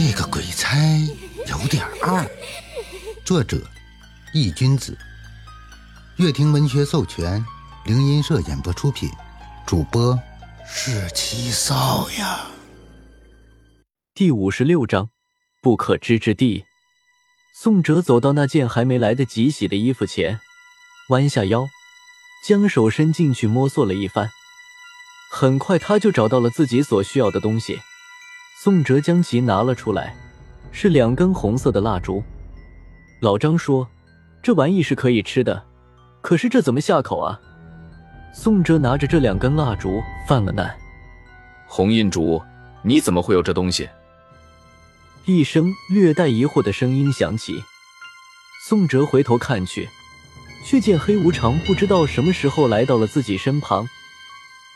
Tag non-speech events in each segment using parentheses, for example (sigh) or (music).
这个鬼差有点二。作者：易君子，乐亭文学授权，灵音社演播出品，主播是七少呀。第五十六章，不可知之地。宋哲走到那件还没来得及洗的衣服前，弯下腰，将手伸进去摸索了一番，很快他就找到了自己所需要的东西。宋哲将其拿了出来，是两根红色的蜡烛。老张说：“这玩意是可以吃的，可是这怎么下口啊？”宋哲拿着这两根蜡烛犯了难。红印烛，你怎么会有这东西？一声略带疑惑的声音响起。宋哲回头看去，却见黑无常不知道什么时候来到了自己身旁。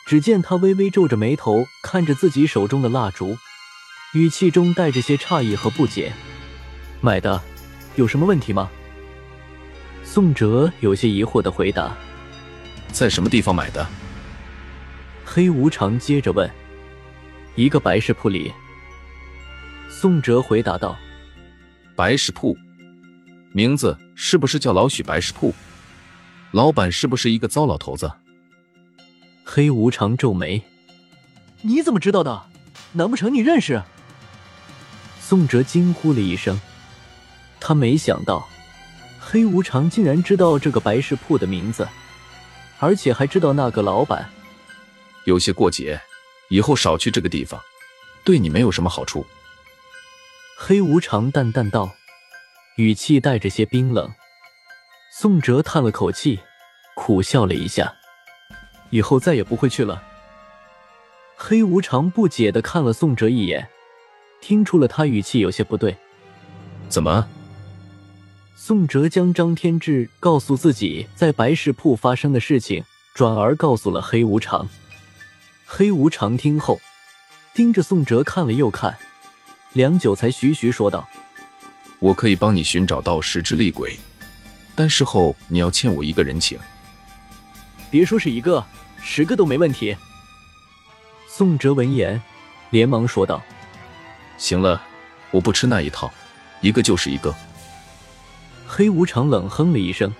只见他微微皱着眉头看着自己手中的蜡烛。语气中带着些诧异和不解。买的，有什么问题吗？宋哲有些疑惑的回答。在什么地方买的？黑无常接着问。一个白石铺里。宋哲回答道。白石铺，名字是不是叫老许白石铺？老板是不是一个糟老头子？黑无常皱眉。你怎么知道的？难不成你认识？宋哲惊呼了一声，他没想到黑无常竟然知道这个白氏铺的名字，而且还知道那个老板。有些过节，以后少去这个地方，对你没有什么好处。黑无常淡淡道，语气带着些冰冷。宋哲叹了口气，苦笑了一下，以后再也不会去了。黑无常不解的看了宋哲一眼。听出了他语气有些不对，怎么？宋哲将张天志告诉自己在白石铺发生的事情，转而告诉了黑无常。黑无常听后，盯着宋哲看了又看，良久才徐徐说道：“我可以帮你寻找到十只厉鬼，但事后你要欠我一个人情。别说是一个，十个都没问题。”宋哲闻言，连忙说道。行了，我不吃那一套，一个就是一个。黑无常冷哼了一声，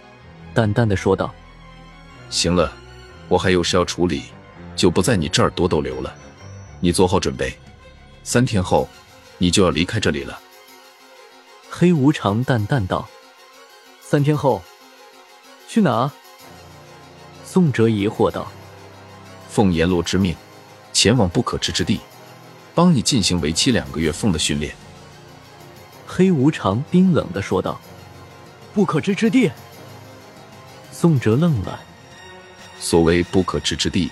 淡淡的说道：“行了，我还有事要处理，就不在你这儿多逗留了。你做好准备，三天后你就要离开这里了。”黑无常淡淡道：“三天后去哪？”宋哲疑惑道：“奉阎罗之命，前往不可知之地。”帮你进行为期两个月凤的训练。”黑无常冰冷的说道。“不可知之地。”宋哲愣了。“所谓不可知之地，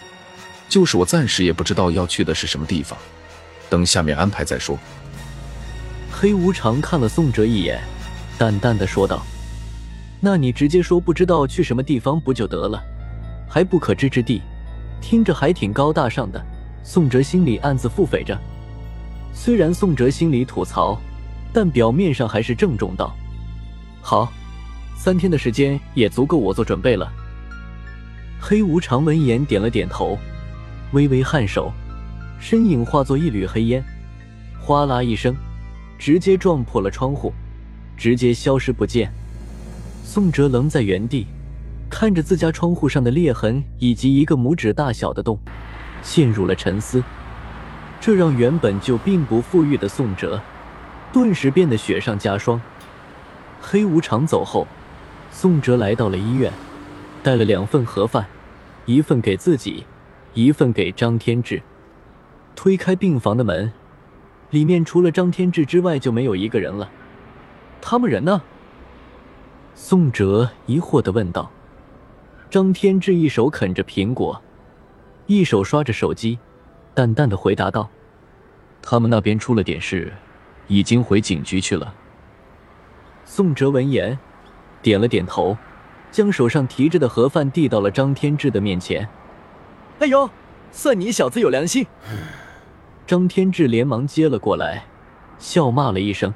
就是我暂时也不知道要去的是什么地方，等下面安排再说。”黑无常看了宋哲一眼，淡淡的说道：“那你直接说不知道去什么地方不就得了？还不可知之地，听着还挺高大上的。”宋哲心里暗自腹诽着，虽然宋哲心里吐槽，但表面上还是郑重道：“好，三天的时间也足够我做准备了。”黑无常闻言点了点头，微微颔首，身影化作一缕黑烟，哗啦一声，直接撞破了窗户，直接消失不见。宋哲愣在原地，看着自家窗户上的裂痕以及一个拇指大小的洞。陷入了沉思，这让原本就并不富裕的宋哲顿时变得雪上加霜。黑无常走后，宋哲来到了医院，带了两份盒饭，一份给自己，一份给张天志。推开病房的门，里面除了张天志之外就没有一个人了。他们人呢？宋哲疑惑的问道。张天志一手啃着苹果。一手刷着手机，淡淡的回答道：“他们那边出了点事，已经回警局去了。”宋哲闻言，点了点头，将手上提着的盒饭递到了张天志的面前。“哎呦，算你小子有良心！” (sighs) 张天志连忙接了过来，笑骂了一声：“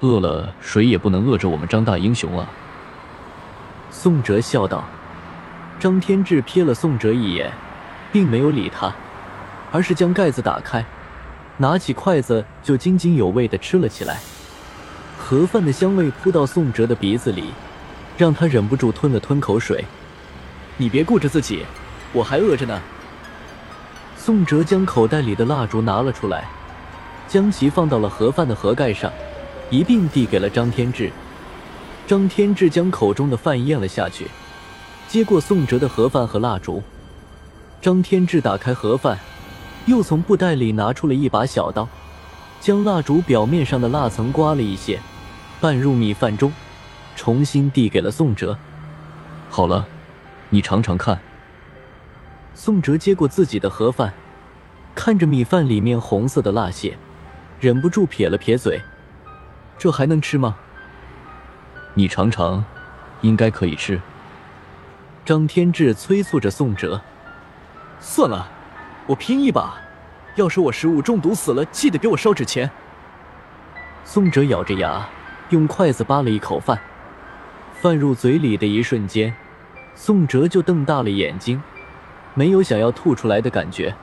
饿了，谁也不能饿着我们张大英雄啊！”宋哲笑道。张天志瞥了宋哲一眼。并没有理他，而是将盖子打开，拿起筷子就津津有味的吃了起来。盒饭的香味扑到宋哲的鼻子里，让他忍不住吞了吞口水。你别顾着自己，我还饿着呢。宋哲将口袋里的蜡烛拿了出来，将其放到了盒饭的盒盖上，一并递给了张天志。张天志将口中的饭咽了下去，接过宋哲的盒饭和蜡烛。张天志打开盒饭，又从布袋里拿出了一把小刀，将蜡烛表面上的蜡层刮了一些，拌入米饭中，重新递给了宋哲。好了，你尝尝看。宋哲接过自己的盒饭，看着米饭里面红色的蜡屑，忍不住撇了撇嘴：“这还能吃吗？”你尝尝，应该可以吃。张天志催促着宋哲。算了，我拼一把。要是我食物中毒死了，记得给我烧纸钱。宋哲咬着牙，用筷子扒了一口饭。饭入嘴里的一瞬间，宋哲就瞪大了眼睛，没有想要吐出来的感觉。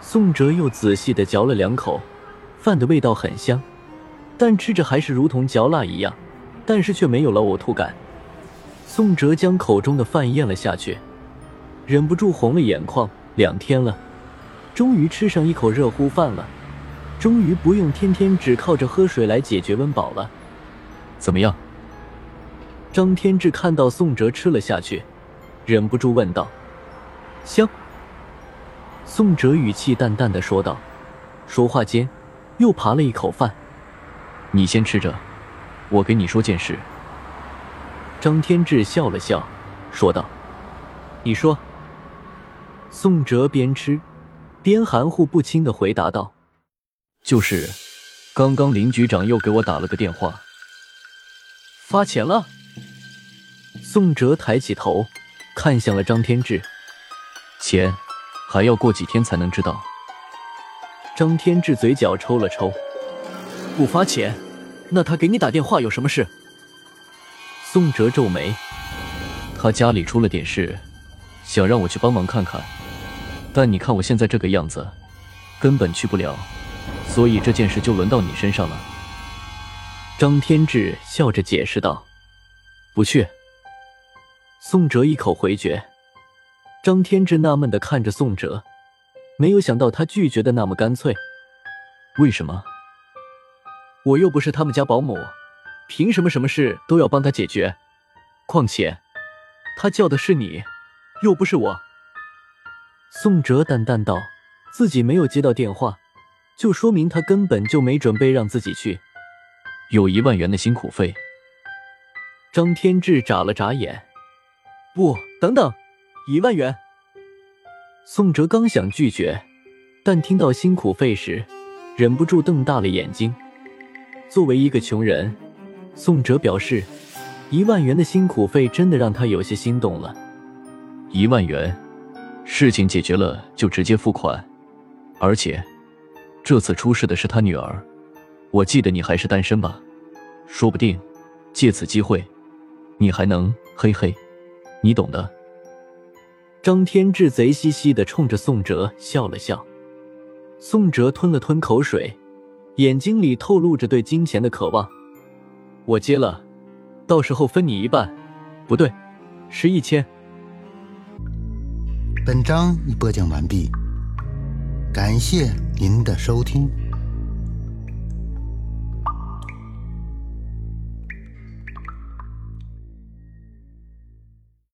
宋哲又仔细的嚼了两口，饭的味道很香，但吃着还是如同嚼蜡一样，但是却没有了呕吐感。宋哲将口中的饭咽了下去。忍不住红了眼眶。两天了，终于吃上一口热乎饭了，终于不用天天只靠着喝水来解决温饱了。怎么样？张天志看到宋哲吃了下去，忍不住问道：“香。”宋哲语气淡淡的说道，说话间又扒了一口饭。你先吃着，我给你说件事。张天志笑了笑，说道：“你说。”宋哲边吃边含糊不清的回答道：“就是，刚刚林局长又给我打了个电话，发钱了。”宋哲抬起头看向了张天志：“钱还要过几天才能知道。”张天志嘴角抽了抽：“不发钱，那他给你打电话有什么事？”宋哲皱眉：“他家里出了点事，想让我去帮忙看看。”但你看我现在这个样子，根本去不了，所以这件事就轮到你身上了。张天志笑着解释道：“不去。”宋哲一口回绝。张天志纳闷的看着宋哲，没有想到他拒绝的那么干脆。为什么？我又不是他们家保姆，凭什么什么事都要帮他解决？况且，他叫的是你，又不是我。宋哲淡淡道：“自己没有接到电话，就说明他根本就没准备让自己去。有一万元的辛苦费。”张天志眨了眨眼：“不，等等，一万元。”宋哲刚想拒绝，但听到辛苦费时，忍不住瞪大了眼睛。作为一个穷人，宋哲表示，一万元的辛苦费真的让他有些心动了。一万元。事情解决了就直接付款，而且这次出事的是他女儿。我记得你还是单身吧？说不定借此机会，你还能嘿嘿，你懂的。张天志贼兮兮的冲着宋哲笑了笑。宋哲吞了吞口水，眼睛里透露着对金钱的渴望。我接了，到时候分你一半，不对，是一千。本章已播讲完毕，感谢您的收听。